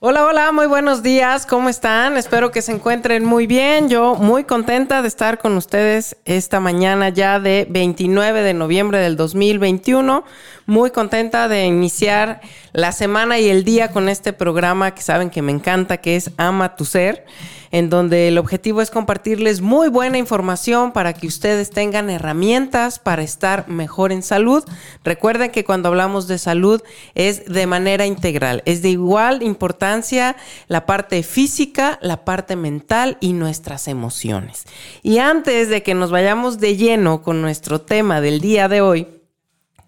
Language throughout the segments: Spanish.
Hola, hola, muy buenos días, ¿cómo están? Espero que se encuentren muy bien. Yo muy contenta de estar con ustedes esta mañana ya de 29 de noviembre del 2021. Muy contenta de iniciar la semana y el día con este programa que saben que me encanta, que es Ama tu Ser en donde el objetivo es compartirles muy buena información para que ustedes tengan herramientas para estar mejor en salud. Recuerden que cuando hablamos de salud es de manera integral, es de igual importancia la parte física, la parte mental y nuestras emociones. Y antes de que nos vayamos de lleno con nuestro tema del día de hoy,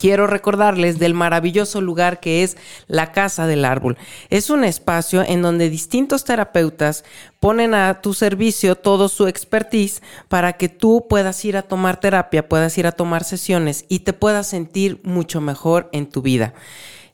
quiero recordarles del maravilloso lugar que es la Casa del Árbol. Es un espacio en donde distintos terapeutas ponen a tu servicio todo su expertise para que tú puedas ir a tomar terapia, puedas ir a tomar sesiones y te puedas sentir mucho mejor en tu vida.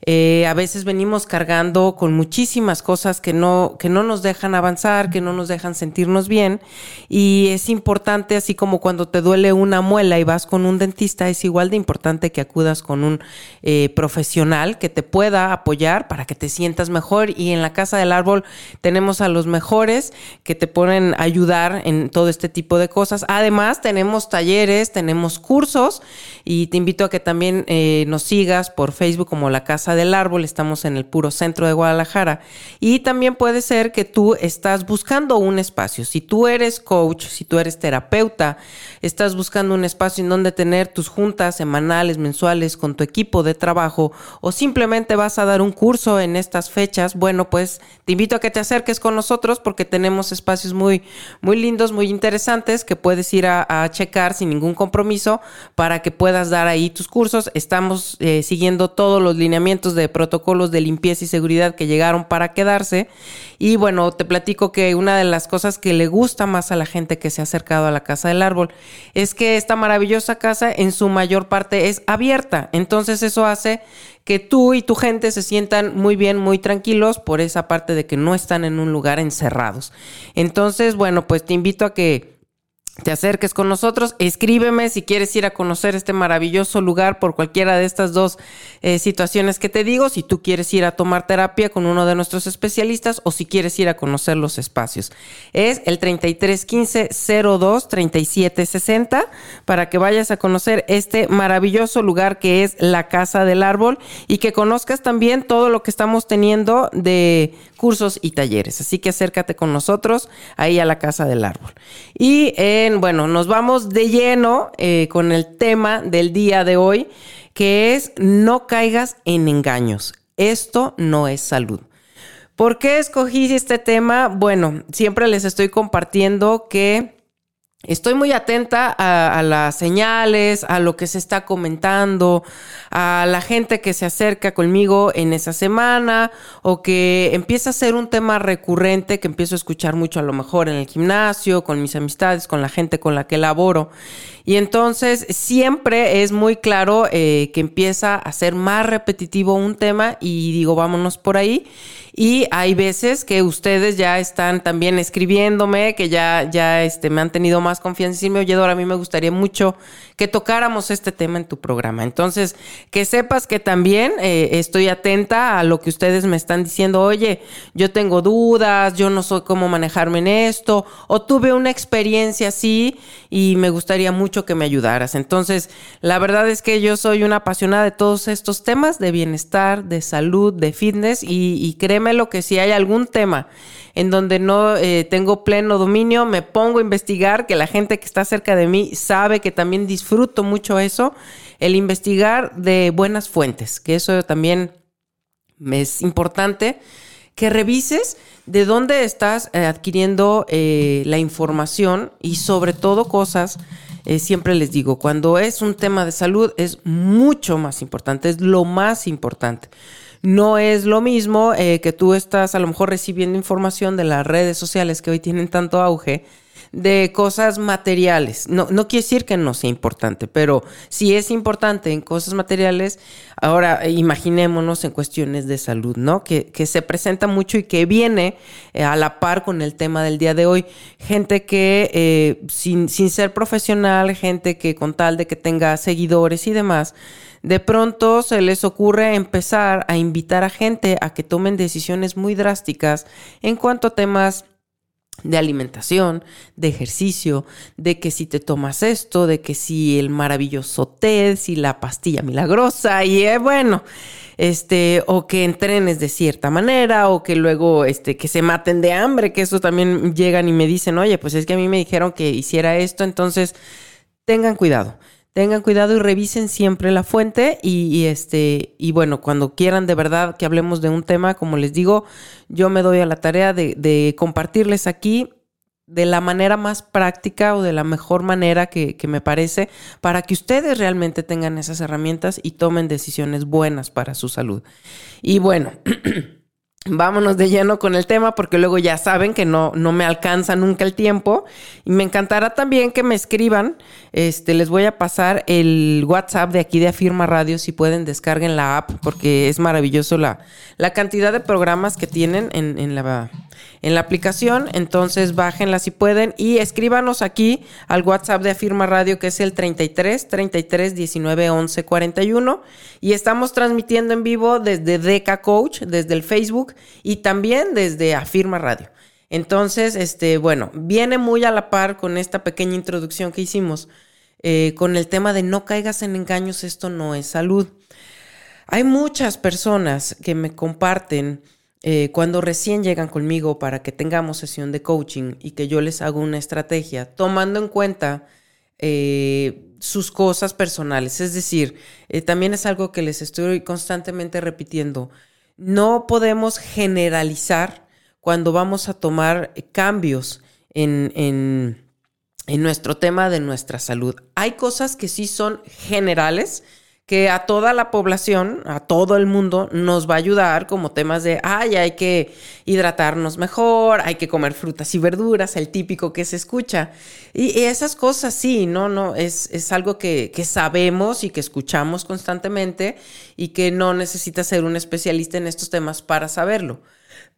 Eh, a veces venimos cargando con muchísimas cosas que no, que no nos dejan avanzar, que no nos dejan sentirnos bien. Y es importante, así como cuando te duele una muela y vas con un dentista, es igual de importante que acudas con un eh, profesional que te pueda apoyar para que te sientas mejor. Y en la Casa del Árbol tenemos a los mejores que te pueden ayudar en todo este tipo de cosas. Además, tenemos talleres, tenemos cursos y te invito a que también eh, nos sigas por Facebook como la Casa del Árbol, estamos en el puro centro de Guadalajara. Y también puede ser que tú estás buscando un espacio. Si tú eres coach, si tú eres terapeuta, estás buscando un espacio en donde tener tus juntas semanales, mensuales con tu equipo de trabajo o simplemente vas a dar un curso en estas fechas, bueno, pues te invito a que te acerques con nosotros porque tenemos espacios muy, muy lindos, muy interesantes que puedes ir a, checar sin ningún compromiso para que puedas dar ahí tus cursos. Estamos eh, siguiendo todos los lineamientos de protocolos de limpieza y seguridad que llegaron para quedarse. Y bueno, te platico que una de las cosas que le gusta más a la gente que se ha acercado a la Casa del Árbol es que esta maravillosa casa en su mayor parte es abierta. Entonces eso hace que tú y tu gente se sientan muy bien, muy tranquilos por esa parte de que no están en un lugar encerrados. Entonces, bueno, pues te invito a que te acerques con nosotros, escríbeme si quieres ir a conocer este maravilloso lugar por cualquiera de estas dos eh, situaciones que te digo, si tú quieres ir a tomar terapia con uno de nuestros especialistas o si quieres ir a conocer los espacios. Es el 3315 02 3760 para que vayas a conocer este maravilloso lugar que es la Casa del Árbol y que conozcas también todo lo que estamos teniendo de cursos y talleres. Así que acércate con nosotros ahí a la Casa del Árbol. Y eh, bueno, nos vamos de lleno eh, con el tema del día de hoy, que es no caigas en engaños. Esto no es salud. ¿Por qué escogí este tema? Bueno, siempre les estoy compartiendo que Estoy muy atenta a, las señales, a lo que se está comentando, a la gente que se acerca conmigo en esa semana o que empieza a ser un tema recurrente que empiezo a escuchar mucho a lo mejor en el gimnasio, con mis amistades, con la gente con la que laboro. Y entonces siempre es muy claro eh, que empieza a ser más repetitivo un tema y digo, vámonos por ahí. Y hay veces que ustedes ya están también escribiéndome, que ya, ya este, me han tenido más confianza y decirme, oye, Dora, a mí me gustaría mucho que tocáramos este tema en tu programa. Entonces, que sepas que también eh, estoy atenta a lo que ustedes me están diciendo, oye, yo tengo dudas, yo no sé cómo manejarme en esto, o tuve una experiencia así y me gustaría mucho que me ayudaras. Entonces, la verdad es que yo soy una apasionada de todos estos temas de bienestar, de salud, de fitness y, créeme lo que si hay algún tema en donde no eh, tengo pleno dominio, me pongo a investigar, que la gente que está cerca de mí sabe que también disfruto mucho eso, el investigar de buenas fuentes, que eso también es importante, que revises de dónde estás eh, adquiriendo eh, la información y sobre todo cosas, siempre les digo, cuando es un tema de salud es mucho más importante, es lo más importante. No es lo mismo eh, que tú estás a lo mejor recibiendo información de las redes sociales que hoy tienen tanto auge de cosas materiales. No, no quiere decir que no sea importante, pero si es importante en cosas materiales, ahora imaginémonos en cuestiones de salud, ¿no? Que, se presenta mucho y que viene eh, a la par con el tema del día de hoy. Gente que eh, sin, sin ser profesional, gente que con tal de que tenga seguidores y demás, de pronto se les ocurre empezar a invitar a gente a que tomen decisiones muy drásticas en cuanto a temas de alimentación, de ejercicio, de que si te tomas esto, de que si el maravilloso té, si la pastilla milagrosa, y eh, bueno, este, o que entrenes de cierta manera, o que luego, este, que se maten de hambre, que eso también llegan y me dicen, oye, pues es que a mí me dijeron que hiciera esto, entonces tengan cuidado. Tengan cuidado y revisen siempre la fuente y, este y bueno, cuando quieran de verdad que hablemos de un tema, como les digo, yo me doy a la tarea de, compartirles aquí de la manera más práctica o de la mejor manera que, que, me parece para que ustedes realmente tengan esas herramientas y tomen decisiones buenas para su salud. Y bueno, Vámonos de lleno con el tema porque luego ya saben que no, no me alcanza nunca el tiempo. Y me encantará también que me escriban. Este, les voy a pasar el WhatsApp de aquí de Afirma Radio si pueden descarguen la app porque es maravilloso la, la cantidad de programas que tienen en, en la en la aplicación. Entonces bájenla si pueden y escríbanos aquí al WhatsApp de Afirma Radio que es el 33 33 19 11 41. Y estamos transmitiendo en vivo desde Deca Coach, desde el Facebook y también desde Afirma Radio. Entonces, este, bueno, viene muy a la par con esta pequeña introducción que hicimos eh, con el tema de no caigas en engaños, esto no es salud. Hay muchas personas que me comparten eh, cuando recién llegan conmigo para que tengamos sesión de coaching y que yo les hago una estrategia, tomando en cuenta eh, sus cosas personales. Es decir, también es algo que les estoy constantemente repitiendo. No podemos generalizar cuando vamos a tomar cambios en, en, en nuestro tema de nuestra salud. Hay cosas que sí son generales que a toda la población, a todo el mundo, nos va a ayudar como temas de, ay, hay que hidratarnos mejor, hay que comer frutas y verduras, el típico que se escucha. Y, esas cosas sí, no, no, es, es algo que, que, sabemos y que escuchamos constantemente y que no necesita ser un especialista en estos temas para saberlo.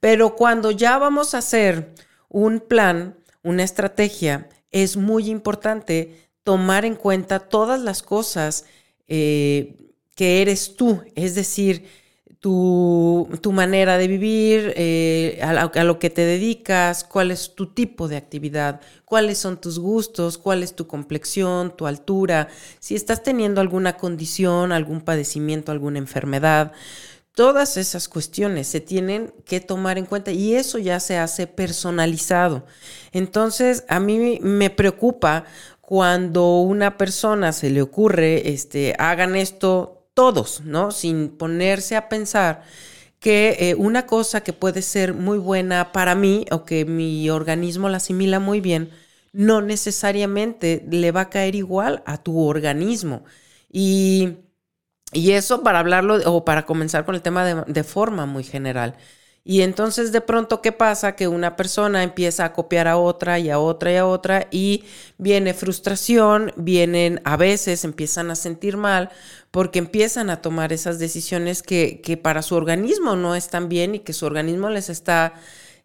Pero cuando ya vamos a hacer un plan, una estrategia, es muy importante tomar en cuenta todas las cosas eh, que eres tú, es decir, tu, manera de vivir, eh, a, lo que te dedicas, cuál es tu tipo de actividad, cuáles son tus gustos, cuál es tu complexión, tu altura, si estás teniendo alguna condición, algún padecimiento, alguna enfermedad. Todas esas cuestiones se tienen que tomar en cuenta y eso ya se hace personalizado. Entonces, a mí me preocupa cuando una persona se le ocurre, este, hagan esto todos, ¿no? Sin ponerse a pensar que eh, una cosa que puede ser muy buena para mí o que mi organismo la asimila muy bien, no necesariamente le va a caer igual a tu organismo. Y, eso para hablarlo o para comenzar con el tema de forma muy general. Y entonces de pronto, ¿qué pasa? Que una persona empieza a copiar a otra y a otra y a otra y viene frustración, vienen a veces, empiezan a sentir mal porque empiezan a tomar esas decisiones que, que para su organismo no están bien y que su organismo les está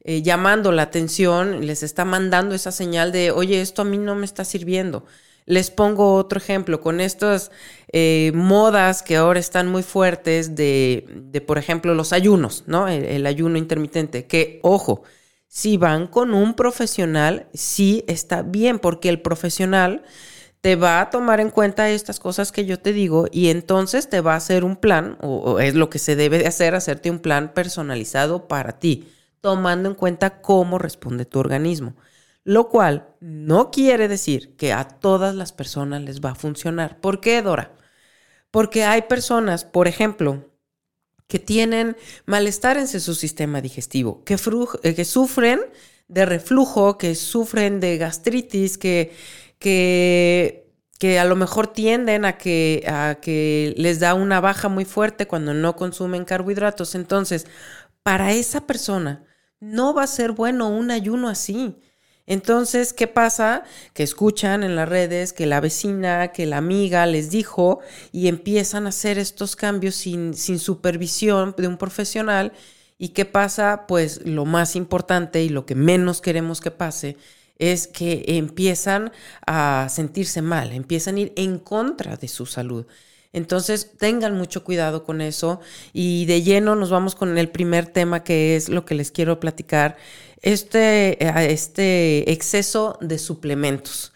eh, llamando la atención, les está mandando esa señal de, oye, esto a mí no me está sirviendo. Les pongo otro ejemplo con estas eh, modas que ahora están muy fuertes de, de por ejemplo, los ayunos, ¿no? El, ayuno intermitente, que, ojo, si van con un profesional, sí está bien, porque el profesional te va a tomar en cuenta estas cosas que yo te digo y entonces te va a hacer un plan, o es lo que se debe de hacer, hacerte un plan personalizado para ti, tomando en cuenta cómo responde tu organismo lo cual no quiere decir que a todas las personas les va a funcionar. ¿Por qué, Dora? Porque hay personas, por ejemplo, que tienen malestar en su sistema digestivo, que, eh, que sufren de reflujo, que sufren de gastritis, que, que, que a lo mejor tienden a que, a que les da una baja muy fuerte cuando no consumen carbohidratos. Entonces, para esa persona no va a ser bueno un ayuno así. Entonces, ¿qué pasa? Que escuchan en las redes que la vecina, que la amiga les dijo y empiezan a hacer estos cambios sin, sin supervisión de un profesional. ¿Y qué pasa? Pues lo más importante y lo que menos queremos que pase es que empiezan a sentirse mal, empiezan a ir en contra de su salud. Entonces, tengan mucho cuidado con eso y de lleno nos vamos con el primer tema que es lo que les quiero platicar, este, este exceso de suplementos.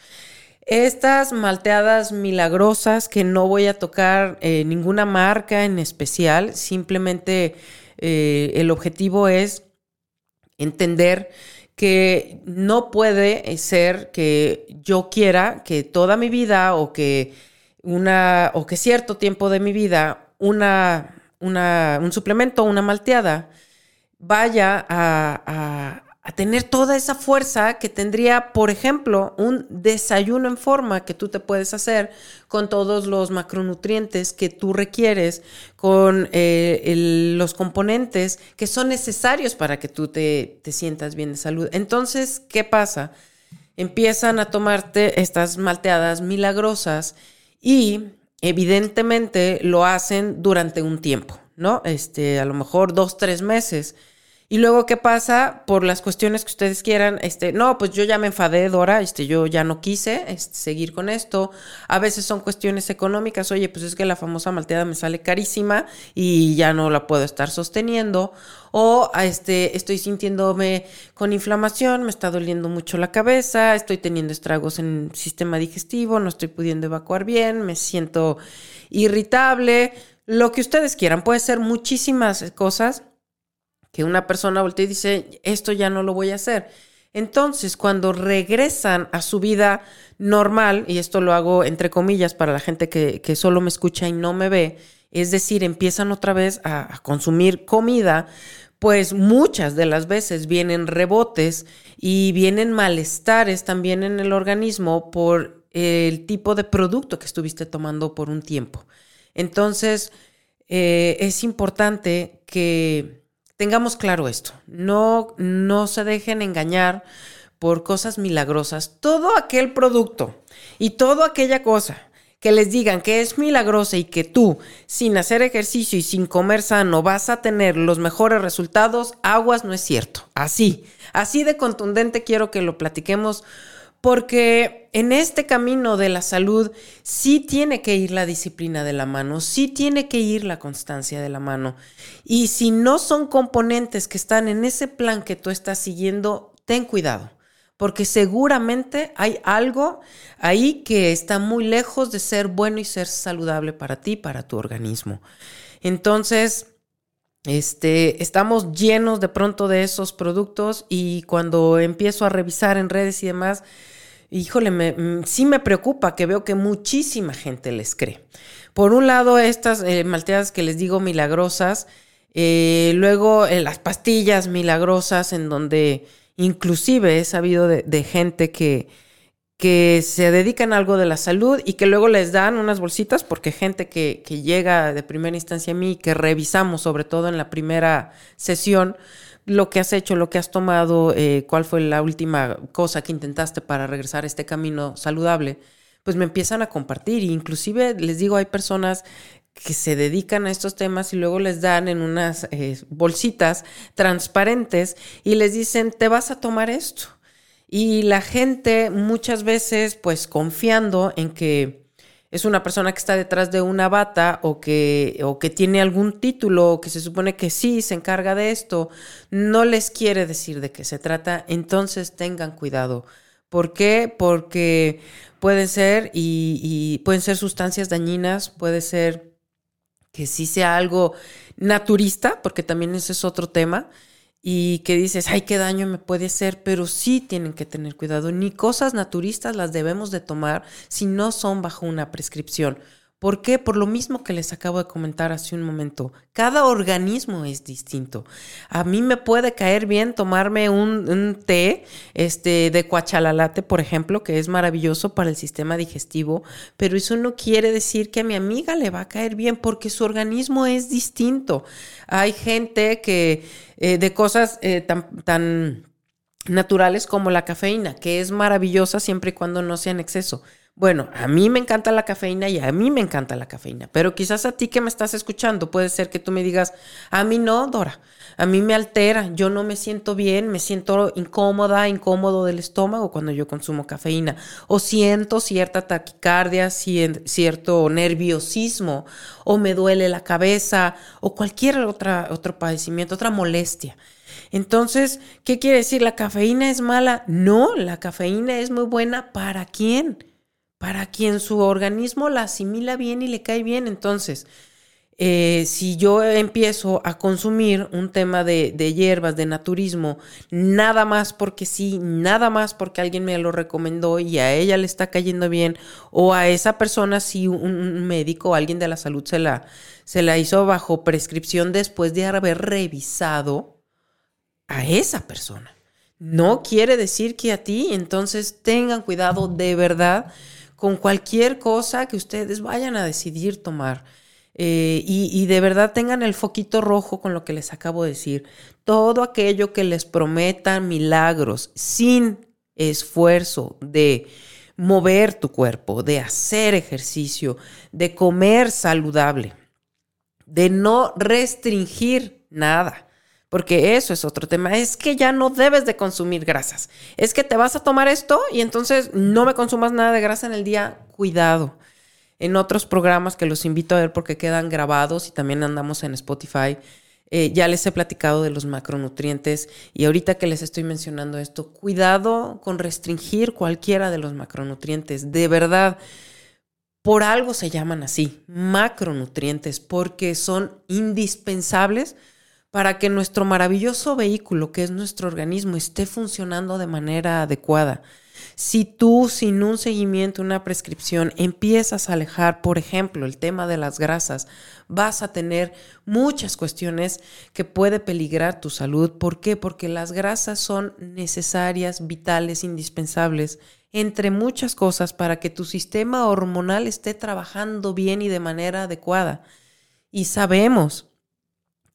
Estas malteadas milagrosas que no voy a tocar eh, ninguna marca en especial, simplemente eh, el objetivo es entender que no puede ser que yo quiera que toda mi vida o que una o que cierto tiempo de mi vida una, una un suplemento, una malteada vaya a, a tener toda esa fuerza que tendría, por ejemplo, un desayuno en forma que tú te puedes hacer con todos los macronutrientes que tú requieres, con eh, los componentes que son necesarios para que tú te, te sientas bien de salud. Entonces, ¿qué pasa? Empiezan a tomarte estas malteadas milagrosas y evidentemente lo hacen durante un tiempo, ¿no? Este, a lo mejor dos, tres meses y luego, ¿qué pasa? Por las cuestiones que ustedes quieran, este, no, pues yo ya me enfadé, Dora, este, yo ya no quise este, seguir con esto. A veces son cuestiones económicas, oye, pues es que la famosa malteada me sale carísima y ya no la puedo estar sosteniendo. O este, estoy sintiéndome con inflamación, me está doliendo mucho la cabeza, estoy teniendo estragos en el sistema digestivo, no estoy pudiendo evacuar bien, me siento irritable, lo que ustedes quieran. Puede ser muchísimas cosas que una persona voltea y dice, esto ya no lo voy a hacer. Entonces, cuando regresan a su vida normal, y esto lo hago entre comillas para la gente que, solo me escucha y no me ve, es decir, empiezan otra vez a, consumir comida, pues muchas de las veces vienen rebotes y vienen malestares también en el organismo por el tipo de producto que estuviste tomando por un tiempo. Entonces, eh, es importante que tengamos claro esto, no, no se dejen engañar por cosas milagrosas. Todo aquel producto y toda aquella cosa que les digan que es milagrosa y que tú, sin hacer ejercicio y sin comer sano, vas a tener los mejores resultados, aguas no es cierto. Así, así de contundente quiero que lo platiquemos porque en este camino de la salud sí tiene que ir la disciplina de la mano, sí tiene que ir la constancia de la mano. Y si no son componentes que están en ese plan que tú estás siguiendo, ten cuidado, porque seguramente hay algo ahí que está muy lejos de ser bueno y ser saludable para ti, para tu organismo. Entonces, este, estamos llenos de pronto de esos productos y cuando empiezo a revisar en redes y demás, híjole, me, mm, sí me preocupa que veo que muchísima gente les cree. Por un lado, estas eh, malteadas que les digo milagrosas, eh, luego eh, las pastillas milagrosas en donde inclusive he sabido de, gente que, que se dedican a algo de la salud y que luego les dan unas bolsitas porque gente que, que llega de primera instancia a mí, que revisamos sobre todo en la primera sesión, lo que has hecho, lo que has tomado, eh, cuál fue la última cosa que intentaste para regresar a este camino saludable, pues me empiezan a compartir. E inclusive les digo, hay personas que se dedican a estos temas y luego les dan en unas eh, bolsitas transparentes y les dicen, te vas a tomar esto. Y la gente muchas veces, pues confiando en que es una persona que está detrás de una bata o que, o que tiene algún título o que se supone que sí se encarga de esto, no les quiere decir de qué se trata, entonces tengan cuidado. ¿Por qué? Porque pueden ser y, pueden ser sustancias dañinas, puede ser que sí sea algo naturista, porque también ese es otro tema, y que dices, ay, qué daño me puede hacer, pero sí tienen que tener cuidado. Ni cosas naturistas las debemos de tomar si no son bajo una prescripción. ¿Por qué? Por lo mismo que les acabo de comentar hace un momento. Cada organismo es distinto. A mí me puede caer bien tomarme un, té este, de cuachalalate, por ejemplo, que es maravilloso para el sistema digestivo, pero eso no quiere decir que a mi amiga le va a caer bien porque su organismo es distinto. Hay gente que eh, de cosas eh, tan, tan naturales como la cafeína, que es maravillosa siempre y cuando no sea en exceso. Bueno, a mí me encanta la cafeína y a mí me encanta la cafeína, pero quizás a ti que me estás escuchando puede ser que tú me digas, a mí no, Dora, a mí me altera, yo no me siento bien, me siento incómoda, incómodo del estómago cuando yo consumo cafeína, o siento cierta taquicardia, cierto nerviosismo, o me duele la cabeza, o cualquier otra, otro padecimiento, otra molestia. Entonces, ¿qué quiere decir? ¿La cafeína es mala? No, la cafeína es muy buena para quién? Para quien su organismo la asimila bien y le cae bien. Entonces, eh, si yo empiezo a consumir un tema de, hierbas, de naturismo, nada más porque sí, nada más porque alguien me lo recomendó y a ella le está cayendo bien, o a esa persona si un, médico o alguien de la salud se la, se la hizo bajo prescripción después de haber revisado a esa persona. No quiere decir que a ti, entonces tengan cuidado de verdad con cualquier cosa que ustedes vayan a decidir tomar. Eh, y, de verdad tengan el foquito rojo con lo que les acabo de decir. Todo aquello que les prometa milagros sin esfuerzo de mover tu cuerpo, de hacer ejercicio, de comer saludable, de no restringir nada. Porque eso es otro tema. Es que ya no debes de consumir grasas. Es que te vas a tomar esto y entonces no me consumas nada de grasa en el día. Cuidado. En otros programas que los invito a ver porque quedan grabados y también andamos en Spotify, eh, ya les he platicado de los macronutrientes y ahorita que les estoy mencionando esto, cuidado con restringir cualquiera de los macronutrientes. De verdad, por algo se llaman así, macronutrientes, porque son indispensables para que nuestro maravilloso vehículo, que es nuestro organismo, esté funcionando de manera adecuada. Si tú sin un seguimiento, una prescripción, empiezas a alejar, por ejemplo, el tema de las grasas, vas a tener muchas cuestiones que puede peligrar tu salud. ¿Por qué? Porque las grasas son necesarias, vitales, indispensables, entre muchas cosas, para que tu sistema hormonal esté trabajando bien y de manera adecuada. Y sabemos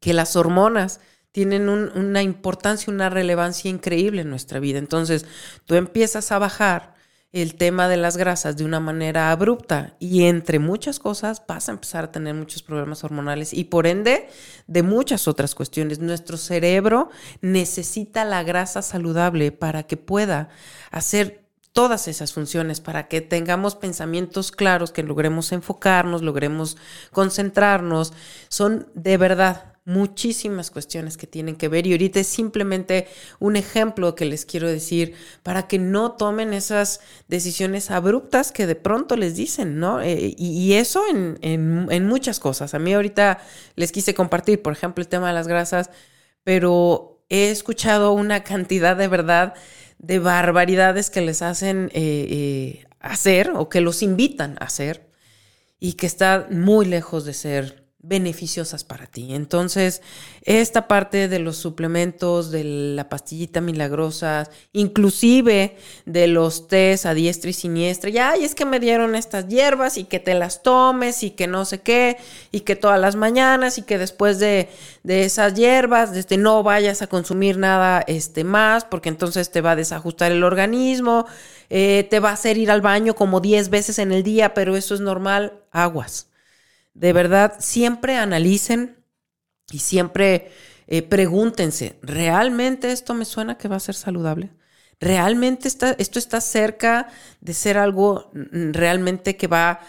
que las hormonas tienen una importancia, una relevancia increíble en nuestra vida. Entonces, tú empiezas a bajar el tema de las grasas de una manera abrupta y entre muchas cosas vas a empezar a tener muchos problemas hormonales y por ende de muchas otras cuestiones. Nuestro cerebro necesita la grasa saludable para que pueda hacer todas esas funciones para que tengamos pensamientos claros, que logremos enfocarnos, logremos concentrarnos. Son de verdad muchísimas cuestiones que tienen que ver y ahorita es simplemente un ejemplo que les quiero decir para que no tomen esas decisiones abruptas que de pronto les dicen, ¿no? Eh, y, eso en, en muchas cosas. A mí ahorita les quise compartir, por ejemplo, el tema de las grasas, pero he escuchado una cantidad de verdad de barbaridades que les hacen eh, eh, hacer o que los invitan a hacer y que está muy lejos de ser beneficiosas para ti. Entonces, esta parte de los suplementos, de la pastillita milagrosa, inclusive de los tés a diestra y siniestra, ya, y es que me dieron estas hierbas y que te las tomes y que no sé qué, y que todas las mañanas y que después de, de esas hierbas, este, no vayas a consumir nada este, más, porque entonces te va a desajustar el organismo, eh, te va a hacer ir al baño como 10 veces en el día, pero eso es normal, aguas de verdad, siempre analicen y siempre eh, pregúntense, ¿realmente esto me suena que va a ser saludable? ¿Realmente está, esto está cerca de ser algo mm, realmente que va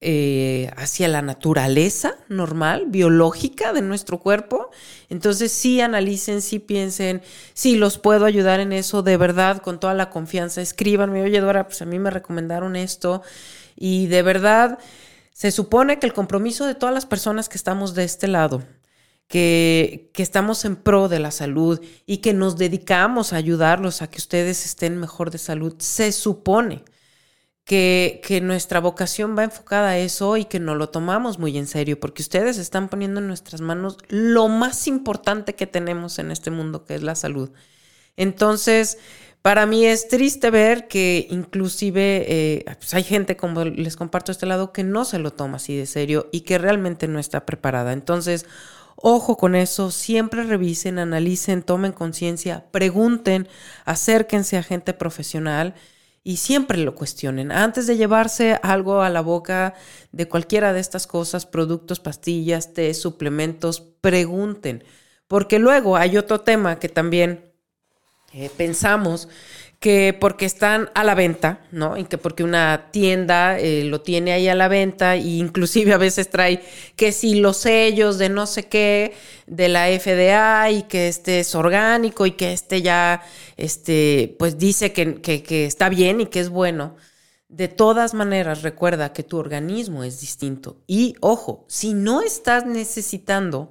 eh, hacia la naturaleza normal, biológica de nuestro cuerpo? Entonces sí analicen, sí piensen, sí los puedo ayudar en eso, de verdad, con toda la confianza, escríbanme, oye Dora, pues a mí me recomendaron esto y de verdad se supone que el compromiso de todas las personas que estamos de este lado, que, que, estamos en pro de la salud y que nos dedicamos a ayudarlos a que ustedes estén mejor de salud, se supone que, que nuestra vocación va enfocada a eso y que nos lo tomamos muy en serio, porque ustedes están poniendo en nuestras manos lo más importante que tenemos en este mundo, que es la salud. Entonces, para mí es triste ver que inclusive eh, pues hay gente, como les comparto este lado, que no se lo toma así de serio y que realmente no está preparada. Entonces, Ojo con eso, siempre revisen, analicen, tomen conciencia, pregunten, acérquense a gente profesional y siempre lo cuestionen. Antes de llevarse algo a la boca de cualquiera de estas cosas, productos, pastillas, té, suplementos, pregunten. Porque luego hay otro tema que también eh, pensamos que porque están a la venta, ¿no? Y que porque una tienda eh, lo tiene ahí a la venta e inclusive a veces trae que si los sellos de no sé qué de la FDA y que este es orgánico y que este ya, este, pues dice que, que está bien y que es bueno. De todas maneras, recuerda que tu organismo es distinto. Y ojo, si no estás necesitando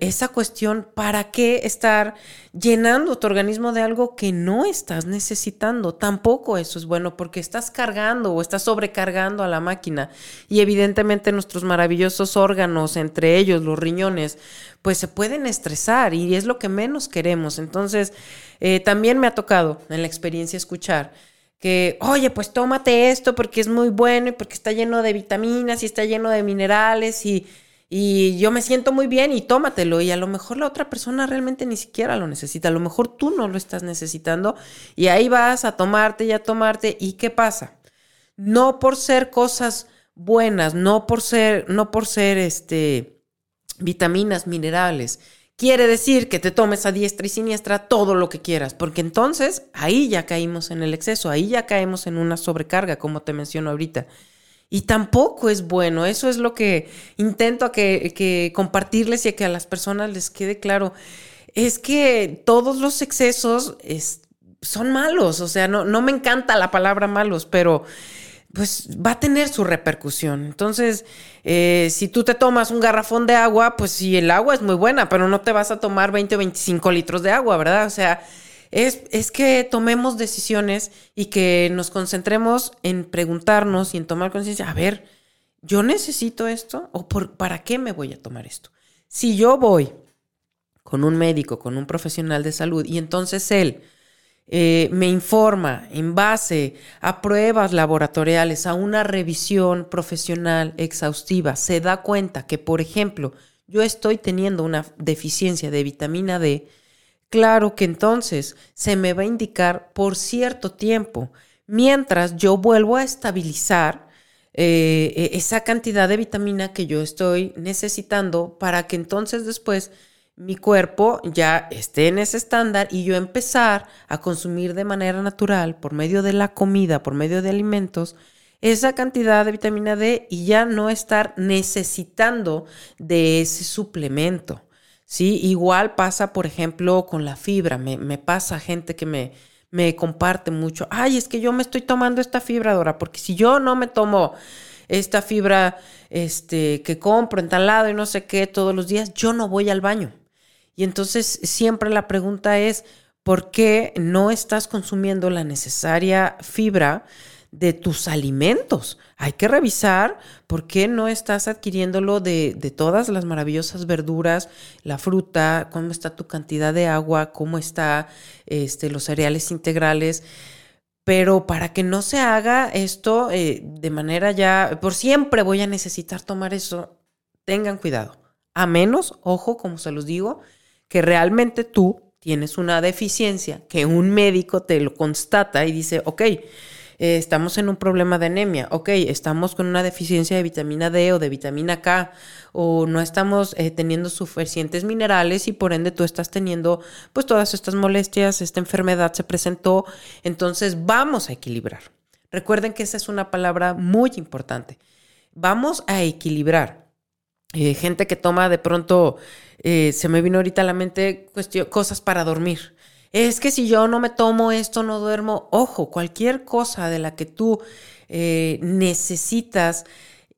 esa cuestión, ¿para qué estar llenando tu organismo de algo que no estás necesitando? Tampoco eso es bueno porque estás cargando o estás sobrecargando a la máquina y evidentemente nuestros maravillosos órganos, entre ellos los riñones, pues se pueden estresar y es lo que menos queremos. Entonces, eh, también me ha tocado en la experiencia escuchar que, oye, pues tómate esto porque es muy bueno y porque está lleno de vitaminas y está lleno de minerales y y yo me siento muy bien y tómatelo. Y a lo mejor la otra persona realmente ni siquiera lo necesita. A lo mejor tú no lo estás necesitando y ahí vas a tomarte y a tomarte. ¿Y qué pasa? No por ser cosas buenas, no por ser, no por ser este, vitaminas, minerales. Quiere decir que te tomes a diestra y siniestra todo lo que quieras, porque entonces ahí ya caímos en el exceso, ahí ya caemos en una sobrecarga, como te menciono ahorita. Y tampoco es bueno. Eso es lo que intento que, compartirles y a que a las personas les quede claro. Es que todos los excesos son malos. O sea, no, no me encanta la palabra malos, pero pues va a tener su repercusión. Entonces, eh, si tú te tomas un garrafón de agua, pues sí, el agua es muy buena, pero no te vas a tomar 20 o 25 litros de agua, ¿verdad? O sea, es, que tomemos decisiones y que nos concentremos en preguntarnos y en tomar conciencia, a ver, ¿yo necesito esto o por, para qué me voy a tomar esto? Si yo voy con un médico, con un profesional de salud y entonces él eh, me informa en base a pruebas laboratoriales, a una revisión profesional exhaustiva, se da cuenta que, por ejemplo, yo estoy teniendo una deficiencia de vitamina D, Claro que entonces se me va a indicar por cierto tiempo, mientras yo vuelvo a estabilizar eh, e, esa cantidad de vitamina que yo estoy necesitando para que entonces después mi cuerpo ya esté en ese estándar y yo empezar a consumir de manera natural por medio de la comida, por medio de alimentos, esa cantidad de vitamina D y ya no estar necesitando de ese suplemento. ¿Sí? Igual pasa, por ejemplo, con la fibra. Me, pasa gente que me, me comparte mucho. Ay, es que yo me estoy tomando esta fibra, Dora, porque si yo no me tomo esta fibra este, que compro en tal lado y no sé qué todos los días, yo no voy al baño. Y entonces siempre la pregunta es, ¿por qué no estás consumiendo la necesaria fibra? De tus alimentos. Hay que revisar por qué no estás adquiriéndolo de, de, todas las maravillosas verduras, la fruta, cómo está tu cantidad de agua, cómo está este, los cereales integrales. Pero para que no se haga esto eh, de manera ya, por siempre voy a necesitar tomar eso, tengan cuidado. A menos, ojo, como se los digo, que realmente tú tienes una deficiencia, que un médico te lo constata y dice, ok, eh, estamos en un problema de anemia, ok, estamos con una deficiencia de vitamina D o de vitamina K, o no estamos eh, teniendo suficientes minerales y por ende tú estás teniendo pues todas estas molestias, esta enfermedad se presentó, entonces vamos a equilibrar. Recuerden que esa es una palabra muy importante. Vamos a equilibrar. Eh, gente que toma de pronto, se me vino ahorita a la mente cosas para dormir es que si yo no me tomo esto, no duermo. Ojo, cualquier cosa de la que tú eh, necesitas,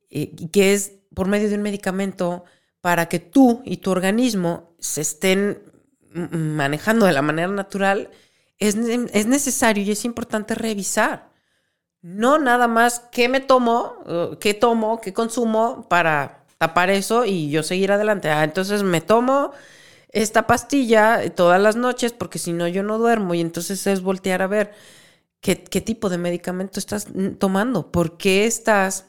eh, que es por medio de un medicamento, para que tú y tu organismo se estén manejando de la manera natural, es, es necesario y es importante revisar. No nada más qué me tomo, qué tomo, qué consumo para tapar eso y yo seguir adelante. Ah, entonces me tomo esta pastilla todas las noches porque si no yo no duermo y entonces es voltear a ver qué, tipo de medicamento estás tomando, por qué estás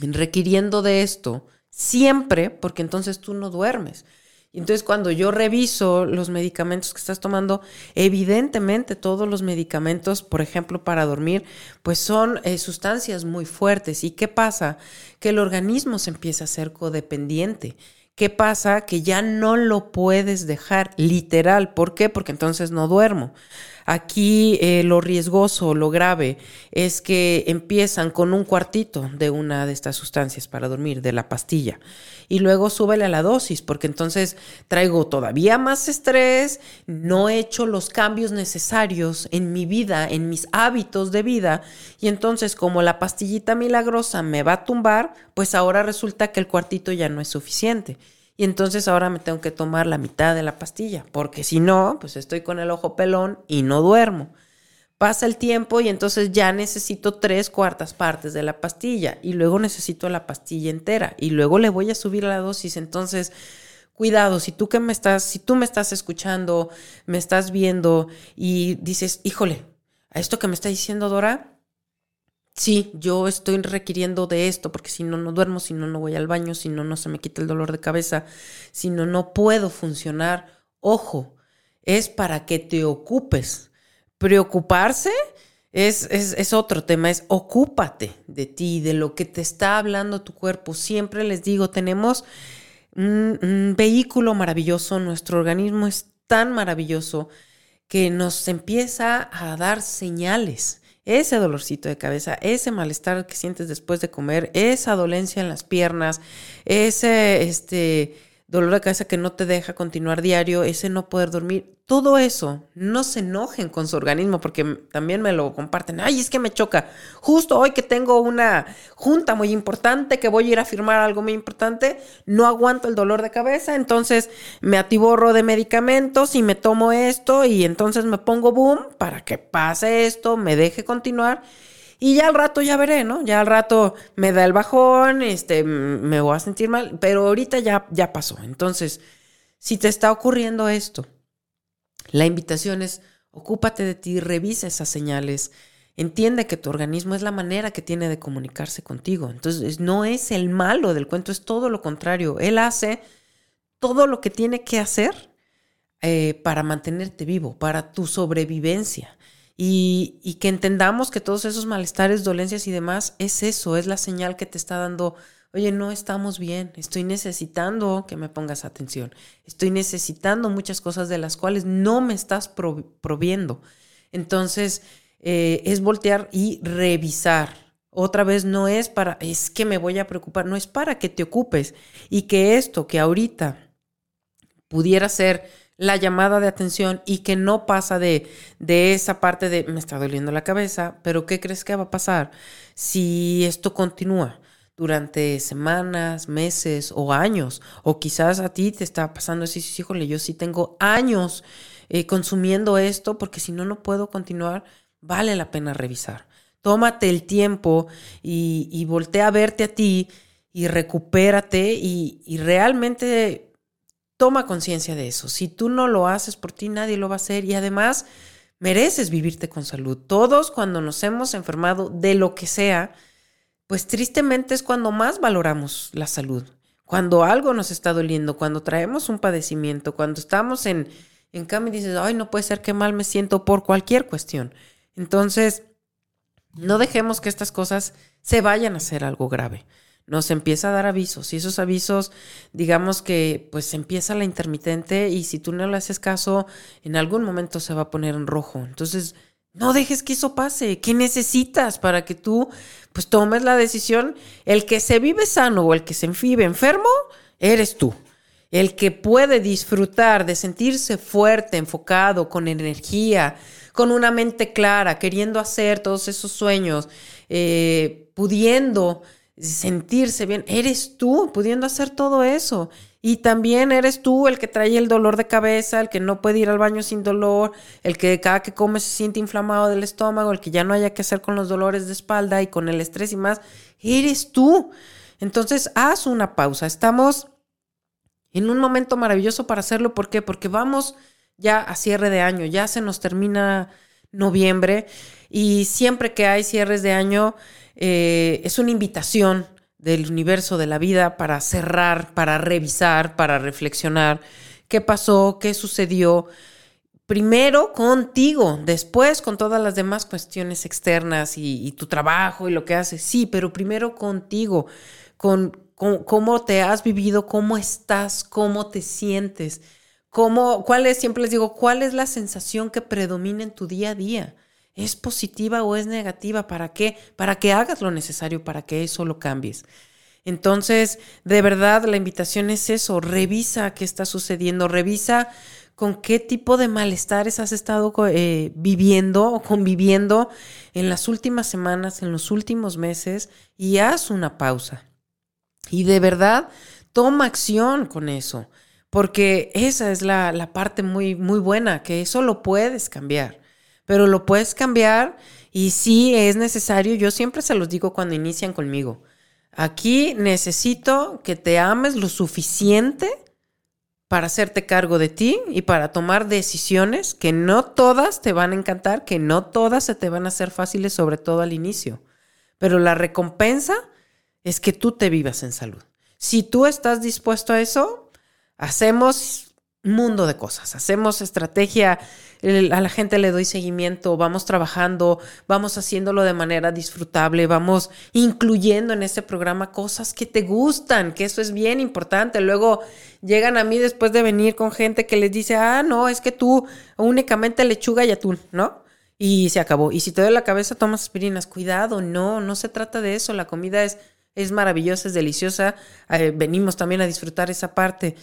requiriendo de esto siempre, porque entonces tú no duermes. Entonces cuando yo reviso los medicamentos que estás tomando, evidentemente todos los medicamentos, por ejemplo, para dormir, pues son eh, sustancias muy fuertes. ¿Y qué pasa? Que el organismo se empieza a ser codependiente. ¿Qué pasa? Que ya no lo puedes dejar literal. ¿Por qué? Porque entonces no duermo. Aquí eh, lo riesgoso, lo grave, es que empiezan con un cuartito de una de estas sustancias para dormir, de la pastilla, y luego súbele a la dosis, porque entonces traigo todavía más estrés, no he hecho los cambios necesarios en mi vida, en mis hábitos de vida, y entonces como la pastillita milagrosa me va a tumbar, pues ahora resulta que el cuartito ya no es suficiente y entonces ahora me tengo que tomar la mitad de la pastilla, porque si no, pues estoy con el ojo pelón y no duermo. Pasa el tiempo y entonces ya necesito tres cuartas partes de la pastilla y luego necesito la pastilla entera y luego le voy a subir la dosis. Entonces, cuidado, si tú que me estás, si tú me estás escuchando, me estás viendo y dices, híjole, a esto que me está diciendo Dora, sí, yo estoy requiriendo de esto porque si no, no duermo, si no, no voy al baño, si no, no se me quita el dolor de cabeza, si no, no puedo funcionar. Ojo, es para que te ocupes. Preocuparse es, es, otro tema, es ocúpate de ti, de lo que te está hablando tu cuerpo. Siempre les digo, tenemos un vehículo maravilloso, nuestro organismo es tan maravilloso que nos empieza a dar señales ese dolorcito de cabeza, ese malestar que sientes después de comer, esa dolencia en las piernas, ese este, dolor de cabeza que no te deja continuar diario, ese no poder dormir, todo eso, no se enojen con su organismo porque también me lo comparten. Ay, es que me choca. Justo hoy que tengo una junta muy importante, que voy a ir a firmar algo muy importante, no aguanto el dolor de cabeza, entonces me atiborro de medicamentos y me tomo esto y entonces me pongo boom para que pase esto, me deje continuar. Y ya al rato ya veré, ¿no? Ya al rato me da el bajón, este, me voy a sentir mal, pero ahorita ya, ya pasó. Entonces, si te está ocurriendo esto, la invitación es, ocúpate de ti, revisa esas señales, entiende que tu organismo es la manera que tiene de comunicarse contigo. Entonces, no es el malo del cuento, es todo lo contrario. Él hace todo lo que tiene que hacer eh, para mantenerte vivo, para tu sobrevivencia. Y, que entendamos que todos esos malestares, dolencias y demás es eso, es la señal que te está dando, oye, no estamos bien, estoy necesitando que me pongas atención, estoy necesitando muchas cosas de las cuales no me estás proviendo. Entonces, eh, es voltear y revisar. Otra vez no es para, es que me voy a preocupar, no es para que te ocupes y que esto que ahorita pudiera ser la llamada de atención y que no pasa de, de esa parte de me está doliendo la cabeza, pero ¿qué crees que va a pasar si esto continúa? Durante semanas, meses o años, o quizás a ti te está pasando así, híjole, yo sí tengo años eh, consumiendo esto porque si no, no puedo continuar, vale la pena revisar. Tómate el tiempo y, y voltea a verte a ti y recupérate y, y realmente Toma conciencia de eso. Si tú no lo haces por ti, nadie lo va a hacer. Y además, mereces vivirte con salud. Todos cuando nos hemos enfermado de lo que sea, pues tristemente es cuando más valoramos la salud. Cuando algo nos está doliendo, cuando traemos un padecimiento, cuando estamos en, en cama y dices, ay, no puede ser que mal me siento por cualquier cuestión. Entonces, no dejemos que estas cosas se vayan a hacer algo grave nos empieza a dar avisos y esos avisos, digamos que pues empieza la intermitente y si tú no le haces caso, en algún momento se va a poner en rojo. Entonces, no dejes que eso pase. ¿Qué necesitas para que tú pues tomes la decisión? El que se vive sano o el que se vive enfermo, eres tú. El que puede disfrutar de sentirse fuerte, enfocado, con energía, con una mente clara, queriendo hacer todos esos sueños, eh, pudiendo sentirse bien. Eres tú pudiendo hacer todo eso. Y también eres tú el que trae el dolor de cabeza, el que no puede ir al baño sin dolor, el que cada que come se siente inflamado del estómago, el que ya no haya que hacer con los dolores de espalda y con el estrés y más. Eres tú. Entonces, haz una pausa. Estamos en un momento maravilloso para hacerlo. ¿Por qué? Porque vamos ya a cierre de año, ya se nos termina noviembre y siempre que hay cierres de año, eh, es una invitación del universo, de la vida, para cerrar, para revisar, para reflexionar qué pasó, qué sucedió. Primero contigo, después con todas las demás cuestiones externas y, tu trabajo y lo que haces, sí, pero primero contigo, con, con, cómo te has vivido, cómo estás, cómo te sientes, cómo, cuál es, siempre les digo, cuál es la sensación que predomina en tu día a día. ¿Es positiva o es negativa? ¿Para qué? Para que hagas lo necesario para que eso lo cambies. Entonces, de verdad, la invitación es eso, revisa qué está sucediendo, revisa con qué tipo de malestares has estado eh, viviendo o conviviendo en las últimas semanas, en los últimos meses, y haz una pausa. Y de verdad, toma acción con eso, porque esa es la, la parte muy, muy buena, que eso lo puedes cambiar pero lo puedes cambiar y si es necesario, yo siempre se los digo cuando inician conmigo. Aquí necesito que te ames lo suficiente para hacerte cargo de ti y para tomar decisiones que no todas te van a encantar, que no todas se te van a hacer fáciles, sobre todo al inicio. Pero la recompensa es que tú te vivas en salud. Si tú estás dispuesto a eso, hacemos mundo de cosas. Hacemos estrategia, a la gente le doy seguimiento, vamos trabajando, vamos haciéndolo de manera disfrutable, vamos incluyendo en ese programa cosas que te gustan, que eso es bien importante. Luego llegan a mí después de venir con gente que les dice, ah, no, es que tú únicamente lechuga y atún, ¿no? Y se acabó. Y si te duele la cabeza, tomas aspirinas. Cuidado, no, no se trata de eso. La comida es, es maravillosa, es deliciosa. Eh, venimos también a disfrutar esa parte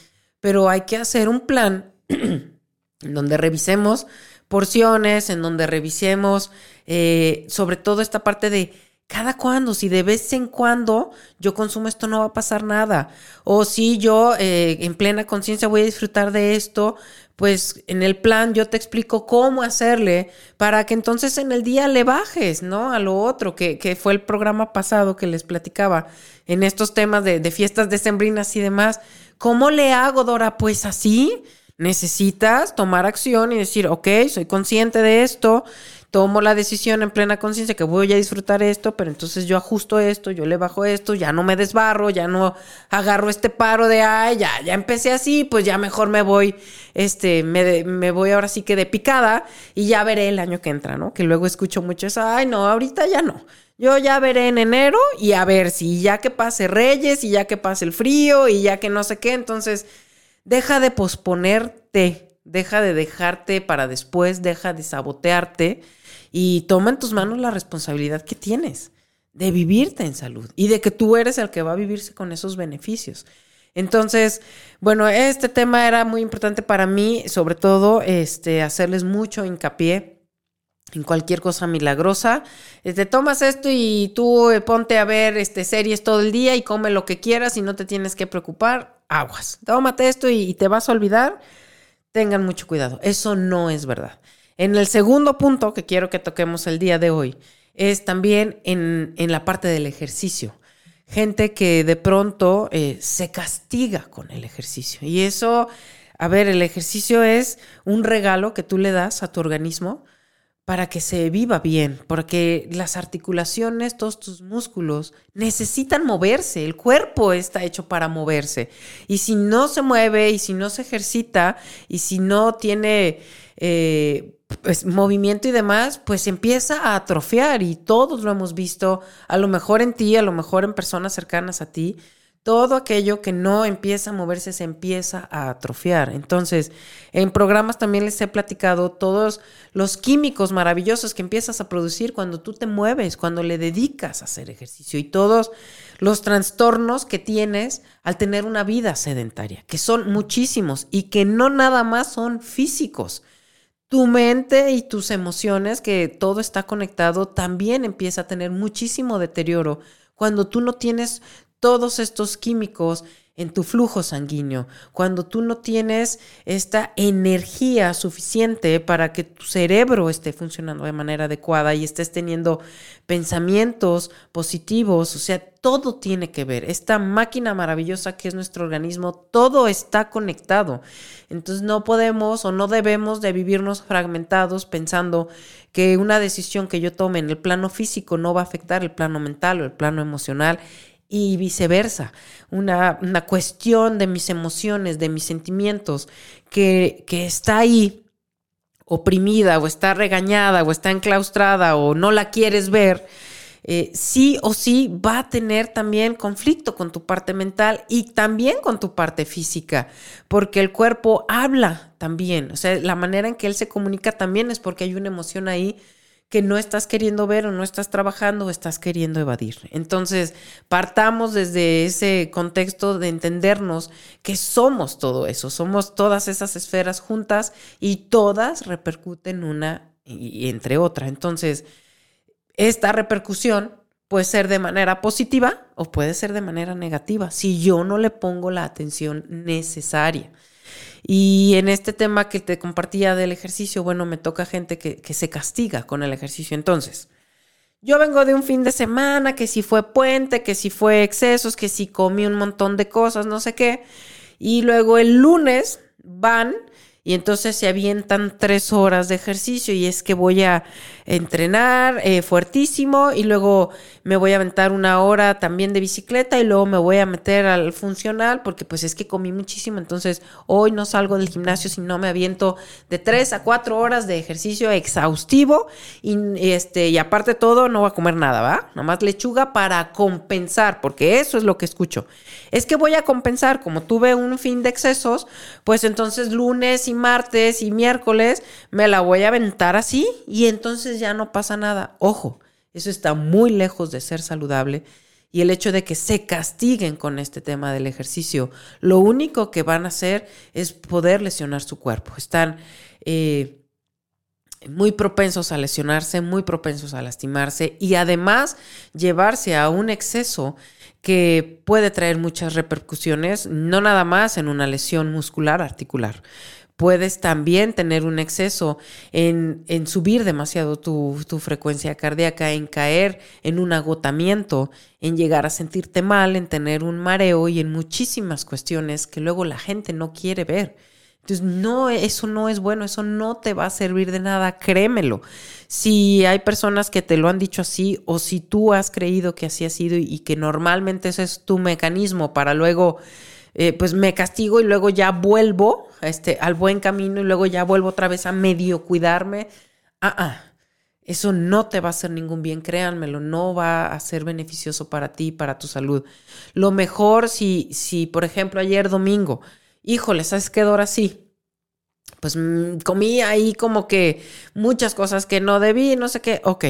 pero hay que hacer un plan en donde revisemos porciones, en donde revisemos eh, sobre todo esta parte de cada cuándo, si de vez en cuando yo consumo esto no va a pasar nada, o si yo eh, en plena conciencia voy a disfrutar de esto, pues en el plan yo te explico cómo hacerle para que entonces en el día le bajes, ¿no? A lo otro, que, que fue el programa pasado que les platicaba en estos temas de, de fiestas decembrinas y demás ¿Cómo le hago, Dora? Pues así. Necesitas tomar acción y decir, ok, soy consciente de esto, tomo la decisión en plena conciencia que voy a disfrutar esto, pero entonces yo ajusto esto, yo le bajo esto, ya no me desbarro, ya no agarro este paro de, ay, ya, ya empecé así, pues ya mejor me voy, este, me, me voy ahora sí que de picada y ya veré el año que entra, ¿no? Que luego escucho mucho eso, ay, no, ahorita ya no. Yo ya veré en enero y a ver si ya que pase Reyes y ya que pase el frío y ya que no sé qué, entonces deja de posponerte, deja de dejarte para después, deja de sabotearte y toma en tus manos la responsabilidad que tienes de vivirte en salud y de que tú eres el que va a vivirse con esos beneficios. Entonces, bueno, este tema era muy importante para mí, sobre todo este hacerles mucho hincapié en cualquier cosa milagrosa. Te este, tomas esto y tú eh, ponte a ver este, series todo el día y come lo que quieras y no te tienes que preocupar. Aguas. Tómate esto y, te vas a olvidar. Tengan mucho cuidado. Eso no es verdad. En el segundo punto que quiero que toquemos el día de hoy es también en, la parte del ejercicio. Gente que de pronto eh, se castiga con el ejercicio. Y eso, a ver, el ejercicio es un regalo que tú le das a tu organismo para que se viva bien, porque las articulaciones, todos tus músculos necesitan moverse, el cuerpo está hecho para moverse. Y si no se mueve y si no se ejercita y si no tiene eh, pues, movimiento y demás, pues empieza a atrofiar y todos lo hemos visto, a lo mejor en ti, a lo mejor en personas cercanas a ti todo aquello que no empieza a moverse se empieza a atrofiar. Entonces, en programas también les he platicado todos los químicos maravillosos que empiezas a producir cuando tú te mueves, cuando le dedicas a hacer ejercicio y todos los trastornos que tienes al tener una vida sedentaria, que son muchísimos y que no nada más son físicos. Tu mente y tus emociones, que todo está conectado, también empieza a tener muchísimo deterioro cuando tú no tienes todos estos químicos en tu flujo sanguíneo, cuando tú no tienes esta energía suficiente para que tu cerebro esté funcionando de manera adecuada y estés teniendo pensamientos positivos, o sea, todo tiene que ver. Esta máquina maravillosa que es nuestro organismo, todo está conectado. Entonces no podemos o no debemos de vivirnos fragmentados pensando que una decisión que yo tome en el plano físico no va a afectar el plano mental o el plano emocional y viceversa, una, una, cuestión de mis emociones, de mis sentimientos, que, que está ahí oprimida o está regañada o está enclaustrada o no la quieres ver, eh, sí o sí va a tener también conflicto con tu parte mental y también con tu parte física, porque el cuerpo habla también, o sea, la manera en que él se comunica también es porque hay una emoción ahí que no estás queriendo ver o no estás trabajando o estás queriendo evadir. Entonces, partamos desde ese contexto de entendernos que somos todo eso, somos todas esas esferas juntas y todas repercuten una y entre otra. Entonces, esta repercusión puede ser de manera positiva o puede ser de manera negativa si yo no le pongo la atención necesaria. Y en este tema que te compartía del ejercicio, bueno, me toca gente que, que, se castiga con el ejercicio. Entonces, yo vengo de un fin de semana, que si fue puente, que si fue excesos, que si comí un montón de cosas, no sé qué. Y luego el lunes van y entonces se avientan tres horas de ejercicio y es que voy a entrenar eh, fuertísimo y luego me voy a aventar una hora también de bicicleta y luego me voy a meter al funcional porque pues es que comí muchísimo, entonces hoy no salgo del gimnasio si no me aviento de tres a cuatro horas de ejercicio exhaustivo y, este, y aparte todo no voy a comer nada, ¿va? Nomás lechuga para compensar, porque eso es lo que escucho. Es que voy a compensar, como tuve un fin de excesos, pues entonces lunes y martes y miércoles me la voy a aventar así y entonces ya no pasa nada. Ojo, eso está muy lejos de ser saludable. Y el hecho de que se castiguen con este tema del ejercicio, lo único que van a hacer es poder lesionar su cuerpo. Están eh, muy propensos a lesionarse, muy propensos a lastimarse y además llevarse a un exceso que puede traer muchas repercusiones, no nada más en una lesión muscular articular, puedes también tener un exceso en, en subir demasiado tu, tu, frecuencia cardíaca, en caer en un agotamiento, en llegar a sentirte mal, en tener un mareo y en muchísimas cuestiones que luego la gente no quiere ver. Entonces, no, eso no es bueno, eso no te va a servir de nada, créemelo. Si hay personas que te lo han dicho así o si tú has creído que así ha sido y que normalmente ese es tu mecanismo para luego eh, pues me castigo y luego ya vuelvo este, al buen camino y luego ya vuelvo otra vez a medio cuidarme. Ah, ah, eso no te va a hacer ningún bien, créanmelo, no va a ser beneficioso para ti, para tu salud. Lo mejor si, si por ejemplo, ayer domingo, híjole, ¿sabes qué, Dora? Sí, pues mm, comí ahí como que muchas cosas que no debí, no sé qué, ok,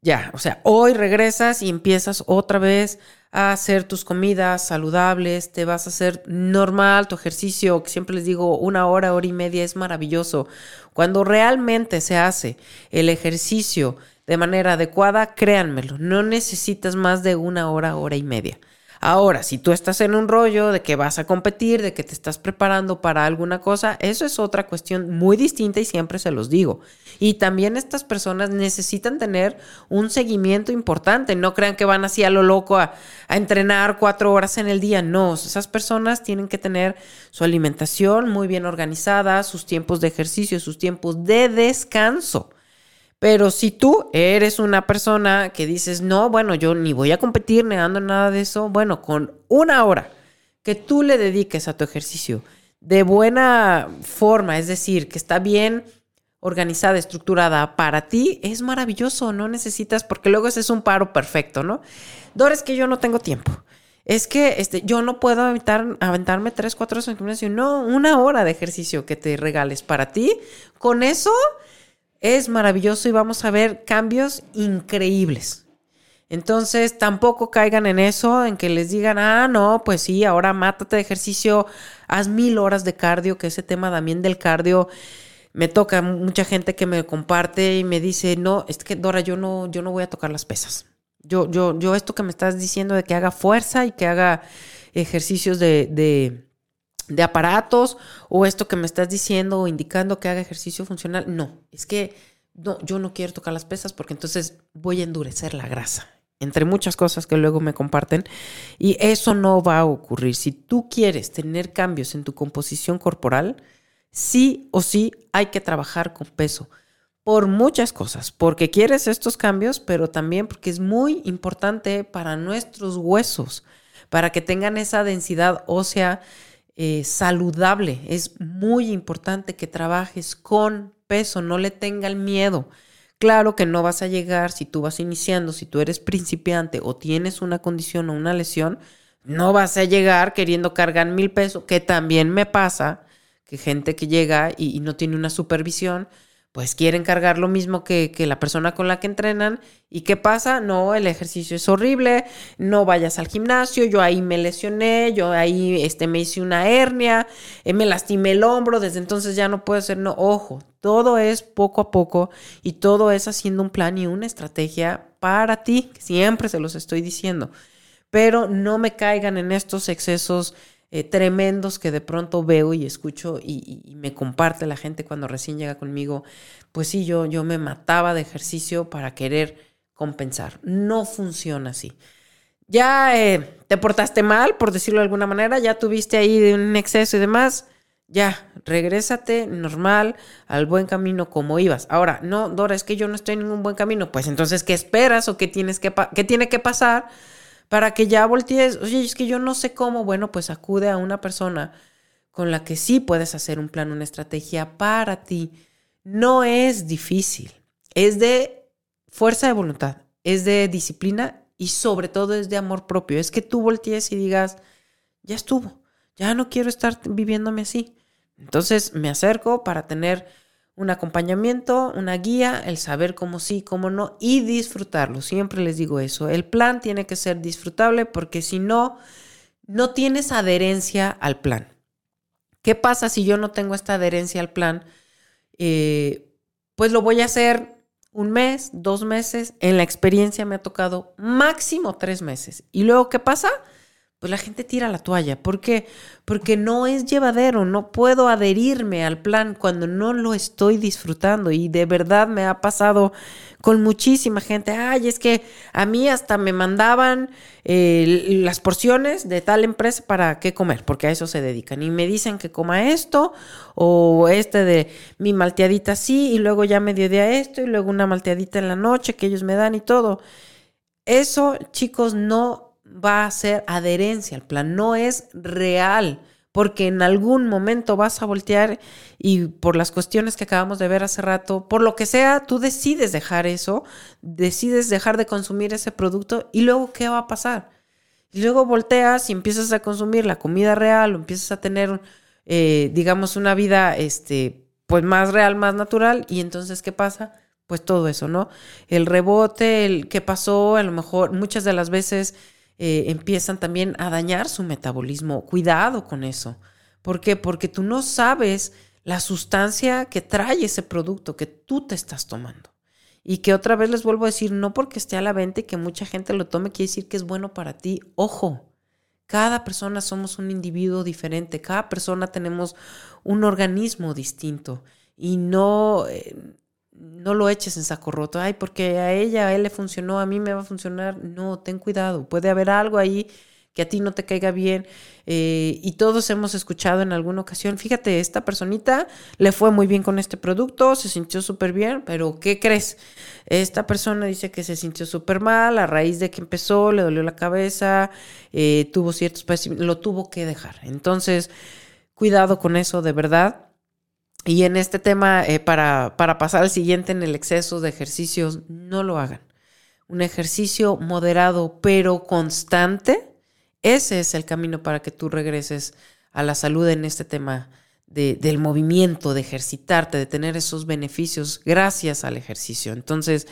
ya, o sea, hoy regresas y empiezas otra vez a hacer tus comidas saludables, te vas a hacer normal tu ejercicio, que siempre les digo, una hora, hora y media es maravilloso. Cuando realmente se hace el ejercicio de manera adecuada, créanmelo, no necesitas más de una hora, hora y media. Ahora, si tú estás en un rollo de que vas a competir, de que te estás preparando para alguna cosa, eso es otra cuestión muy distinta y siempre se los digo. Y también estas personas necesitan tener un seguimiento importante. No crean que van así a lo loco a, a entrenar cuatro horas en el día. No, esas personas tienen que tener su alimentación muy bien organizada, sus tiempos de ejercicio, sus tiempos de descanso. Pero si tú eres una persona que dices, no, bueno, yo ni voy a competir negando nada de eso, bueno, con una hora que tú le dediques a tu ejercicio de buena forma, es decir, que está bien organizada, estructurada para ti, es maravilloso, no necesitas, porque luego ese es un paro perfecto, ¿no? Dor, es que yo no tengo tiempo. Es que este, yo no puedo evitar, aventarme tres, cuatro horas en gimnasio. No, una hora de ejercicio que te regales para ti. Con eso es maravilloso y vamos a ver cambios increíbles. Entonces, tampoco caigan en eso, en que les digan, ah, no, pues sí, ahora mátate de ejercicio, haz mil horas de cardio, que ese tema también del cardio me toca mucha gente que me comparte y me dice, no, es que Dora, yo no, yo no voy a tocar las pesas. Yo, yo, yo esto que me estás diciendo de que haga fuerza y que haga ejercicios de, de de aparatos o esto que me estás diciendo o indicando que haga ejercicio funcional. No, es que no, yo no quiero tocar las pesas porque entonces voy a endurecer la grasa, entre muchas cosas que luego me comparten. Y eso no va a ocurrir. Si tú quieres tener cambios en tu composición corporal, sí o sí hay que trabajar con peso. por muchas cosas, porque quieres estos cambios, pero también porque es muy importante para nuestros huesos, para que tengan esa densidad ósea eh, saludable. Es muy importante que trabajes con peso, no le tengan miedo. Claro que no vas a llegar si tú vas iniciando, si tú eres principiante o tienes una condición o una lesión, no vas a llegar queriendo cargar mil pesos, que también me pasa, que gente que llega y no tiene una supervisión, pues quieren cargar lo mismo que, la persona con la que entrenan. ¿Y qué pasa? No, el ejercicio es horrible, no vayas al gimnasio, yo ahí me lesioné, yo ahí este, me hice una hernia, eh, me lastimé el hombro, desde entonces ya no puedo hacer, no, ojo, todo es poco a poco y todo es haciendo un plan y una estrategia para ti, siempre se los estoy diciendo, pero no me caigan en estos excesos eh, tremendos que de pronto veo y escucho y, me comparte la gente cuando recién llega conmigo, pues sí, yo, yo me mataba de ejercicio para querer compensar. No funciona así. Ya eh, te portaste mal, por decirlo de alguna manera, ya tuviste ahí un exceso y demás, ya, regrésate normal al buen camino como ibas. Ahora, no, Dora, es que yo no estoy en ningún buen camino. Pues entonces, ¿qué esperas o qué, tienes que qué tiene que pasar para que ya voltees, oye, es que yo no sé cómo, bueno, pues acude a una persona con la que sí puedes hacer un plan, una estrategia para ti. No es difícil, es de fuerza de voluntad, es de disciplina y sobre todo es de amor propio. Es que tú voltees y digas, ya estuvo, ya no quiero estar viviéndome así. Entonces me acerco para tener un acompañamiento, una guía, el saber cómo sí, cómo no y disfrutarlo. Siempre les digo eso. El plan tiene que ser disfrutable porque si no, no tienes adherencia al plan. ¿Qué pasa si yo no tengo esta adherencia al plan? Eh, pues lo voy a hacer un mes, dos meses. En la experiencia me ha tocado máximo tres meses. ¿Y luego qué pasa? Pues la gente tira la toalla. ¿Por qué? Porque no es llevadero, no puedo adherirme al plan cuando no lo estoy disfrutando. Y de verdad me ha pasado con muchísima gente. Ay, es que a mí hasta me mandaban eh, las porciones de tal empresa para qué comer, porque a eso se dedican. Y me dicen que coma esto o este de mi malteadita sí, y luego ya mediodía esto, y luego una malteadita en la noche que ellos me dan y todo. Eso, chicos, no va a ser adherencia al plan, no es real, porque en algún momento vas a voltear y por las cuestiones que acabamos de ver hace rato, por lo que sea, tú decides dejar eso, decides dejar de consumir ese producto y luego, ¿qué va a pasar? Y luego volteas y empiezas a consumir la comida real o empiezas a tener, eh, digamos, una vida, este, pues más real, más natural y entonces, ¿qué pasa? Pues todo eso, ¿no? El rebote, el qué pasó, a lo mejor muchas de las veces eh, empiezan también a dañar su metabolismo. Cuidado con eso. ¿Por qué? Porque tú no sabes la sustancia que trae ese producto que tú te estás tomando. Y que otra vez les vuelvo a decir, no porque esté a la venta y que mucha gente lo tome, quiere decir que es bueno para ti. Ojo, cada persona somos un individuo diferente, cada persona tenemos un organismo distinto y no, eh, no lo eches en saco roto, ay, porque a ella, a él le funcionó, a mí me va a funcionar. No, ten cuidado, puede haber algo ahí que a ti no te caiga bien. Eh, y todos hemos escuchado en alguna ocasión, fíjate, esta personita le fue muy bien con este producto, se sintió súper bien, pero ¿qué crees? Esta persona dice que se sintió súper mal a raíz de que empezó, le dolió la cabeza, eh, tuvo ciertos lo tuvo que dejar. Entonces, cuidado con eso, de verdad. Y en este tema, eh, para, para pasar al siguiente en el exceso de ejercicios, no lo hagan. Un ejercicio moderado pero constante, ese es el camino para que tú regreses a la salud en este tema de, del movimiento, de ejercitarte, de tener esos beneficios gracias al ejercicio. Entonces,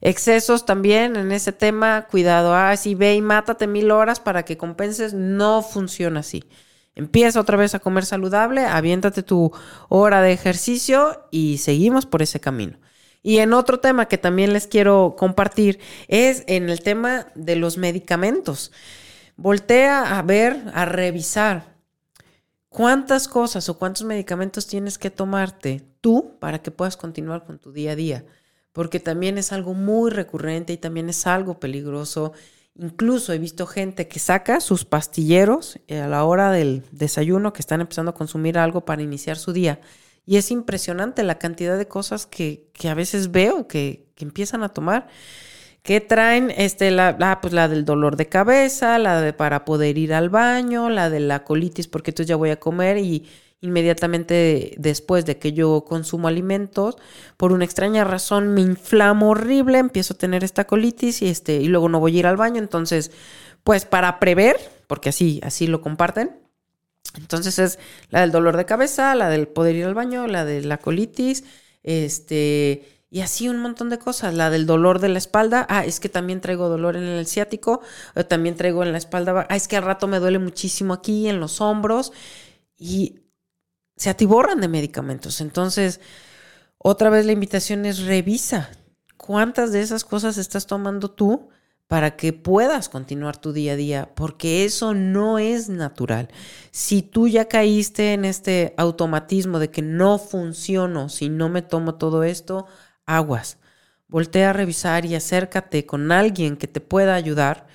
excesos también en ese tema, cuidado, ah, si ve y mátate mil horas para que compenses, no funciona así. Empieza otra vez a comer saludable, aviéntate tu hora de ejercicio y seguimos por ese camino. Y en otro tema que también les quiero compartir es en el tema de los medicamentos. Voltea a ver, a revisar cuántas cosas o cuántos medicamentos tienes que tomarte tú para que puedas continuar con tu día a día. Porque también es algo muy recurrente y también es algo peligroso Incluso he visto gente que saca sus pastilleros eh, a la hora del desayuno, que están empezando a consumir algo para iniciar su día. Y es impresionante la cantidad de cosas que, que a veces veo que, que, empiezan a tomar. Que traen este, la, pues la del dolor de cabeza, la de para poder ir al baño, la de la colitis porque entonces ya voy a comer y inmediatamente después de que yo consumo alimentos, por una extraña razón me inflamo horrible, empiezo a tener esta colitis y, este, y luego no voy a ir al baño. Entonces, pues para prever, porque así, así lo comparten. Entonces es la del dolor de cabeza, la del poder ir al baño, la de la colitis, este, y así un montón de cosas. La del dolor de la espalda, ah, es que también traigo dolor en el ciático, también traigo en la espalda, ah, es que al rato me duele muchísimo aquí en los hombros y se atiborran de medicamentos. Entonces, otra vez la invitación es revisa cuántas de esas cosas estás tomando tú para que puedas continuar tu día a día, porque eso no es natural. Si tú ya caíste en este automatismo de que no funciono si no me tomo todo esto, aguas. Voltea a revisar y acércate con alguien que te pueda ayudar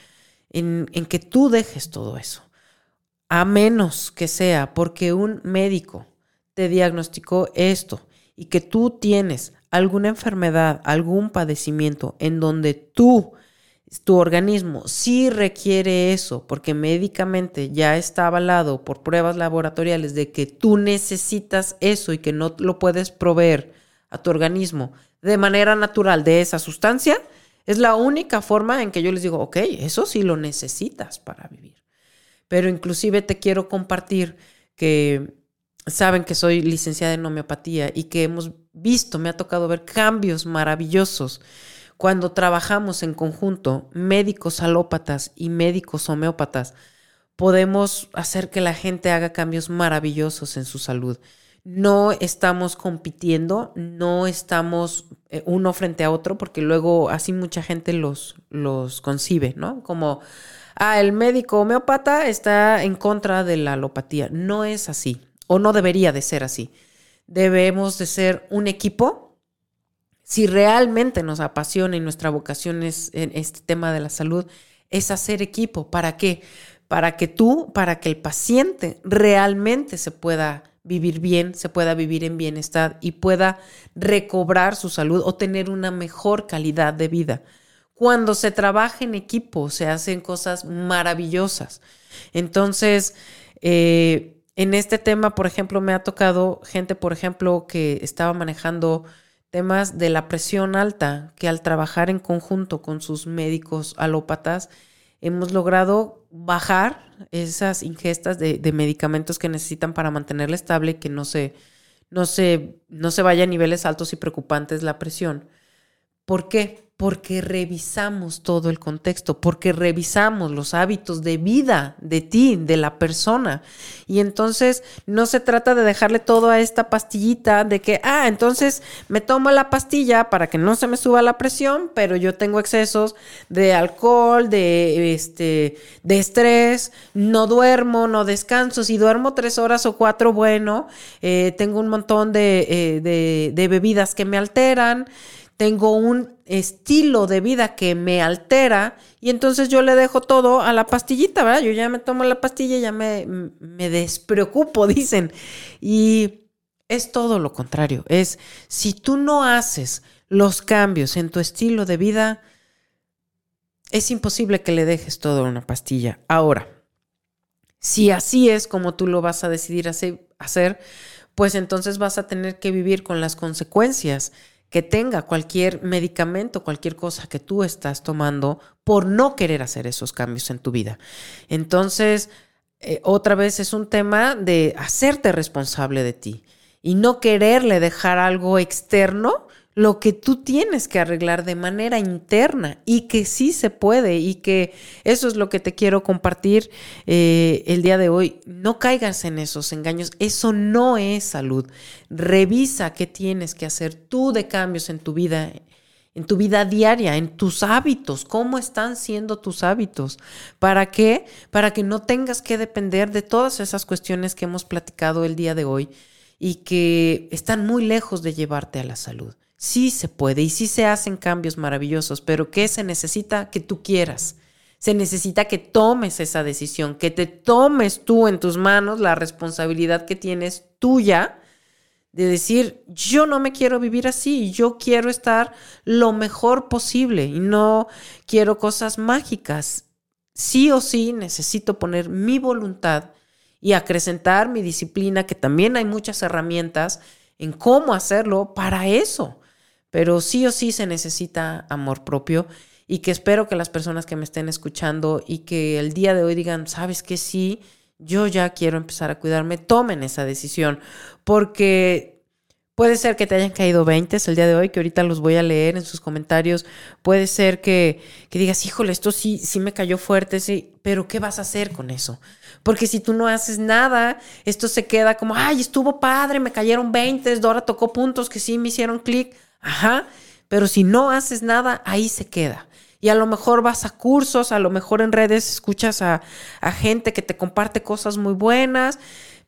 en, en que tú dejes todo eso. A menos que sea porque un médico te diagnosticó esto y que tú tienes alguna enfermedad, algún padecimiento en donde tú tu organismo sí requiere eso, porque médicamente ya está avalado por pruebas laboratoriales de que tú necesitas eso y que no lo puedes proveer a tu organismo de manera natural de esa sustancia, es la única forma en que yo les digo, ok, eso sí lo necesitas para vivir. Pero inclusive te quiero compartir que saben que soy licenciada en homeopatía y que hemos visto, me ha tocado ver cambios maravillosos cuando trabajamos en conjunto, médicos alópatas y médicos homeópatas, podemos hacer que la gente haga cambios maravillosos en su salud. No estamos compitiendo, no estamos eh, uno frente a otro, porque luego así mucha gente los, los concibe, ¿no? Como, ah, el médico homeópata está en contra de la alopatía. No es así, o no debería de ser así. Debemos de ser un equipo si realmente nos apasiona y nuestra vocación es en este tema de la salud, es hacer equipo. ¿Para qué? Para que tú, para que el paciente realmente se pueda vivir bien, se pueda vivir en bienestar y pueda recobrar su salud o tener una mejor calidad de vida. Cuando se trabaja en equipo, se hacen cosas maravillosas. Entonces, eh, en este tema, por ejemplo, me ha tocado gente, por ejemplo, que estaba manejando temas de la presión alta, que al trabajar en conjunto con sus médicos alópatas, hemos logrado bajar esas ingestas de, medicamentos que necesitan para mantenerla estable y que no se, no, se, no se vaya a niveles altos y preocupantes la presión. ¿Por qué? Porque revisamos todo el contexto, porque revisamos los hábitos de vida de ti, de la persona. Y entonces no se trata de dejarle todo a esta pastillita de que, ah, entonces me tomo la pastilla para que no se me suba la presión, pero yo tengo excesos de alcohol, de, este, de estrés, no duermo, no descanso. Si duermo tres horas o cuatro, bueno, eh, tengo un montón de, eh, de, de bebidas que me alteran tengo un estilo de vida que me altera y entonces yo le dejo todo a la pastillita, ¿verdad? Yo ya me tomo la pastilla y ya me, me despreocupo, dicen. Y es todo lo contrario. Es si tú no haces los cambios en tu estilo de vida, es imposible que le dejes todo a una pastilla. Ahora, si así es como tú lo vas a decidir hacer, pues entonces vas a tener que vivir con las consecuencias que tenga cualquier medicamento, cualquier cosa que tú estás tomando por no querer hacer esos cambios en tu vida. Entonces, eh, otra vez es un tema de hacerte responsable de ti y no quererle dejar algo externo lo que tú tienes que arreglar de manera interna y que sí se puede y que eso es lo que te quiero compartir eh, el día de hoy. No caigas en esos engaños, eso no es salud. Revisa qué tienes que hacer tú de cambios en tu vida, en tu vida diaria, en tus hábitos, cómo están siendo tus hábitos. ¿Para qué? Para que no tengas que depender de todas esas cuestiones que hemos platicado el día de hoy y que están muy lejos de llevarte a la salud. Sí se puede y sí se hacen cambios maravillosos, pero ¿qué se necesita? Que tú quieras. Se necesita que tomes esa decisión, que te tomes tú en tus manos la responsabilidad que tienes tuya de decir, yo no me quiero vivir así, yo quiero estar lo mejor posible y no quiero cosas mágicas. Sí o sí necesito poner mi voluntad y acrecentar mi disciplina, que también hay muchas herramientas en cómo hacerlo para eso. Pero sí o sí se necesita amor propio y que espero que las personas que me estén escuchando y que el día de hoy digan, sabes que sí, yo ya quiero empezar a cuidarme, tomen esa decisión, porque puede ser que te hayan caído 20 el día de hoy, que ahorita los voy a leer en sus comentarios, puede ser que, que digas, híjole, esto sí, sí me cayó fuerte, sí, pero ¿qué vas a hacer con eso? Porque si tú no haces nada, esto se queda como, ay, estuvo padre, me cayeron 20, Dora tocó puntos que sí me hicieron clic, ajá, pero si no haces nada, ahí se queda. Y a lo mejor vas a cursos, a lo mejor en redes escuchas a, gente que te comparte cosas muy buenas,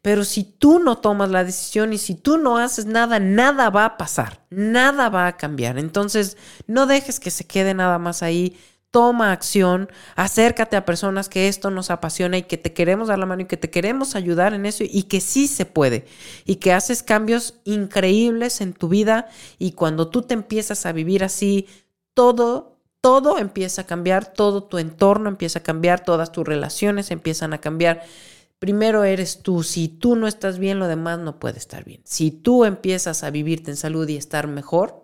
pero si tú no tomas la decisión y si tú no haces nada, nada va a pasar, nada va a cambiar. Entonces, no dejes que se quede nada más ahí. Toma acción, acércate a personas que esto nos apasiona y que te queremos dar la mano y que te queremos ayudar en eso y que sí se puede y que haces cambios increíbles en tu vida y cuando tú te empiezas a vivir así, todo todo empieza a cambiar, todo tu entorno empieza a cambiar, todas tus relaciones empiezan a cambiar. Primero eres tú, si tú no estás bien, lo demás no puede estar bien. Si tú empiezas a vivirte en salud y estar mejor,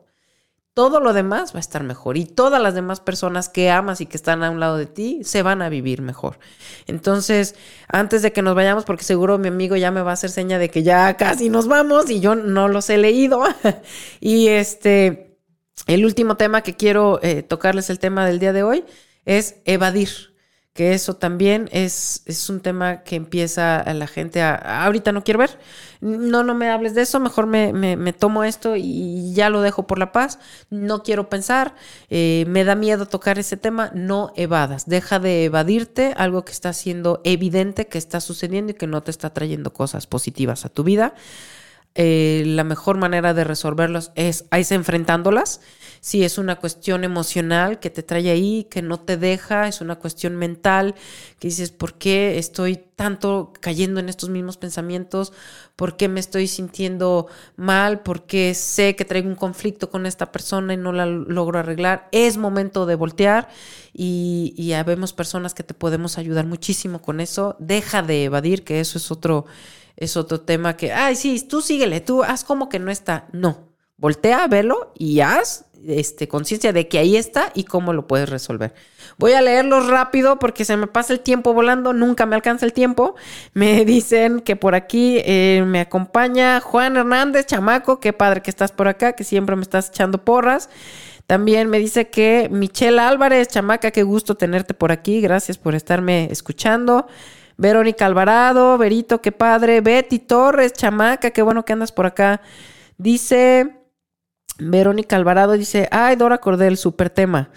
todo lo demás va a estar mejor y todas las demás personas que amas y que están a un lado de ti se van a vivir mejor. Entonces, antes de que nos vayamos, porque seguro mi amigo ya me va a hacer seña de que ya casi nos vamos y yo no los he leído. y este, el último tema que quiero eh, tocarles el tema del día de hoy es evadir, que eso también es, es un tema que empieza a la gente a, ahorita no quiero ver, no, no me hables de eso, mejor me, me, tomo esto y ya lo dejo por la paz, no quiero pensar, eh, me da miedo tocar ese tema, no evadas, deja de evadirte algo que está siendo evidente que está sucediendo y que no te está trayendo cosas positivas a tu vida. Eh, la mejor manera de resolverlos es, es enfrentándolas. Si es una cuestión emocional que te trae ahí, que no te deja, es una cuestión mental, que dices, ¿por qué estoy tanto cayendo en estos mismos pensamientos? ¿Por qué me estoy sintiendo mal? ¿Por qué sé que traigo un conflicto con esta persona y no la logro arreglar? Es momento de voltear y, y habemos personas que te podemos ayudar muchísimo con eso. Deja de evadir, que eso es otro es otro tema que, ay, sí, tú síguele, tú haz como que no está. No, voltea, velo y haz este, conciencia de que ahí está y cómo lo puedes resolver. Voy a leerlos rápido porque se me pasa el tiempo volando, nunca me alcanza el tiempo. Me dicen que por aquí eh, me acompaña Juan Hernández, chamaco, qué padre que estás por acá, que siempre me estás echando porras. También me dice que Michelle Álvarez, chamaca, qué gusto tenerte por aquí, gracias por estarme escuchando. Verónica Alvarado, Berito, qué padre. Betty Torres, chamaca, qué bueno que andas por acá. Dice Verónica Alvarado, dice, ay, Dora Cordel, súper tema.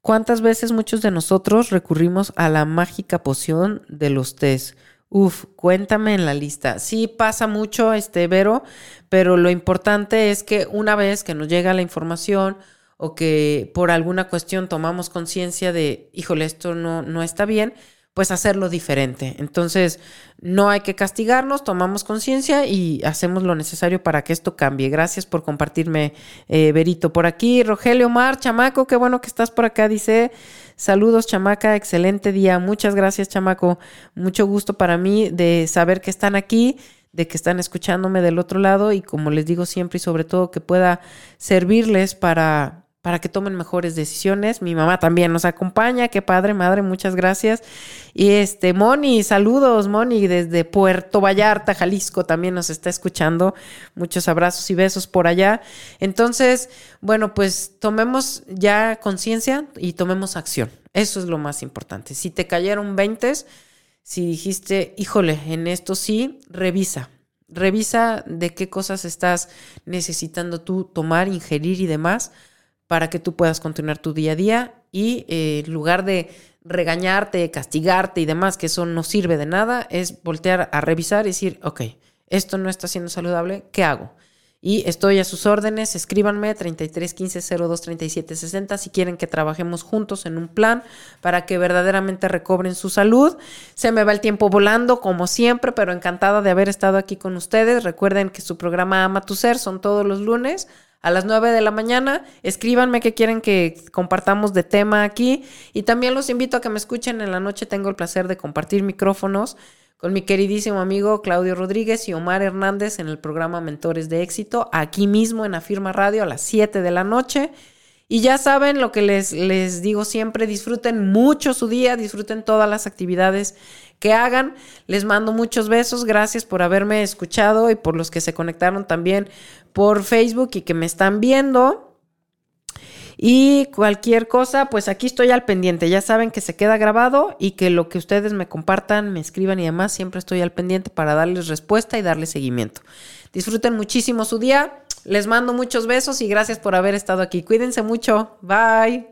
¿Cuántas veces muchos de nosotros recurrimos a la mágica poción de los test? Uf, cuéntame en la lista. Sí pasa mucho, este Vero, pero lo importante es que una vez que nos llega la información o que por alguna cuestión tomamos conciencia de, híjole, esto no, no está bien, pues hacerlo diferente. Entonces, no hay que castigarnos, tomamos conciencia y hacemos lo necesario para que esto cambie. Gracias por compartirme, eh, Berito. Por aquí, Rogelio Mar, chamaco, qué bueno que estás por acá, dice. Saludos, chamaca, excelente día. Muchas gracias, chamaco. Mucho gusto para mí de saber que están aquí de que están escuchándome del otro lado y como les digo siempre y sobre todo que pueda servirles para para que tomen mejores decisiones. Mi mamá también nos acompaña, qué padre, madre, muchas gracias. Y este, Moni, saludos, Moni, desde Puerto Vallarta, Jalisco, también nos está escuchando. Muchos abrazos y besos por allá. Entonces, bueno, pues tomemos ya conciencia y tomemos acción. Eso es lo más importante. Si te cayeron 20, si dijiste, híjole, en esto sí, revisa. Revisa de qué cosas estás necesitando tú tomar, ingerir y demás para que tú puedas continuar tu día a día y eh, en lugar de regañarte, castigarte y demás, que eso no sirve de nada, es voltear a revisar y decir, ok, esto no está siendo saludable, ¿qué hago? y estoy a sus órdenes. Escríbanme 33 15 02 37 60 si quieren que trabajemos juntos en un plan para que verdaderamente recobren su salud. Se me va el tiempo volando, como siempre, pero encantada de haber estado aquí con ustedes. Recuerden que su programa Ama tu Ser son todos los lunes a las 9 de la mañana. Escríbanme qué quieren que compartamos de tema aquí. Y también los invito a que me escuchen en la noche. Tengo el placer de compartir micrófonos con mi queridísimo amigo Claudio Rodríguez y Omar Hernández en el programa Mentores de Éxito, aquí mismo en Afirma Radio a las 7 de la noche. Y ya saben lo que les, les digo siempre, disfruten mucho su día, disfruten todas las actividades que hagan. Les mando muchos besos, gracias por haberme escuchado y por los que se conectaron también por Facebook y que me están viendo. Y cualquier cosa, pues aquí estoy al pendiente. Ya saben que se queda grabado y que lo que ustedes me compartan, me escriban y demás, siempre estoy al pendiente para darles respuesta y darles seguimiento. Disfruten muchísimo su día. Les mando muchos besos y gracias por haber estado aquí. Cuídense mucho. Bye.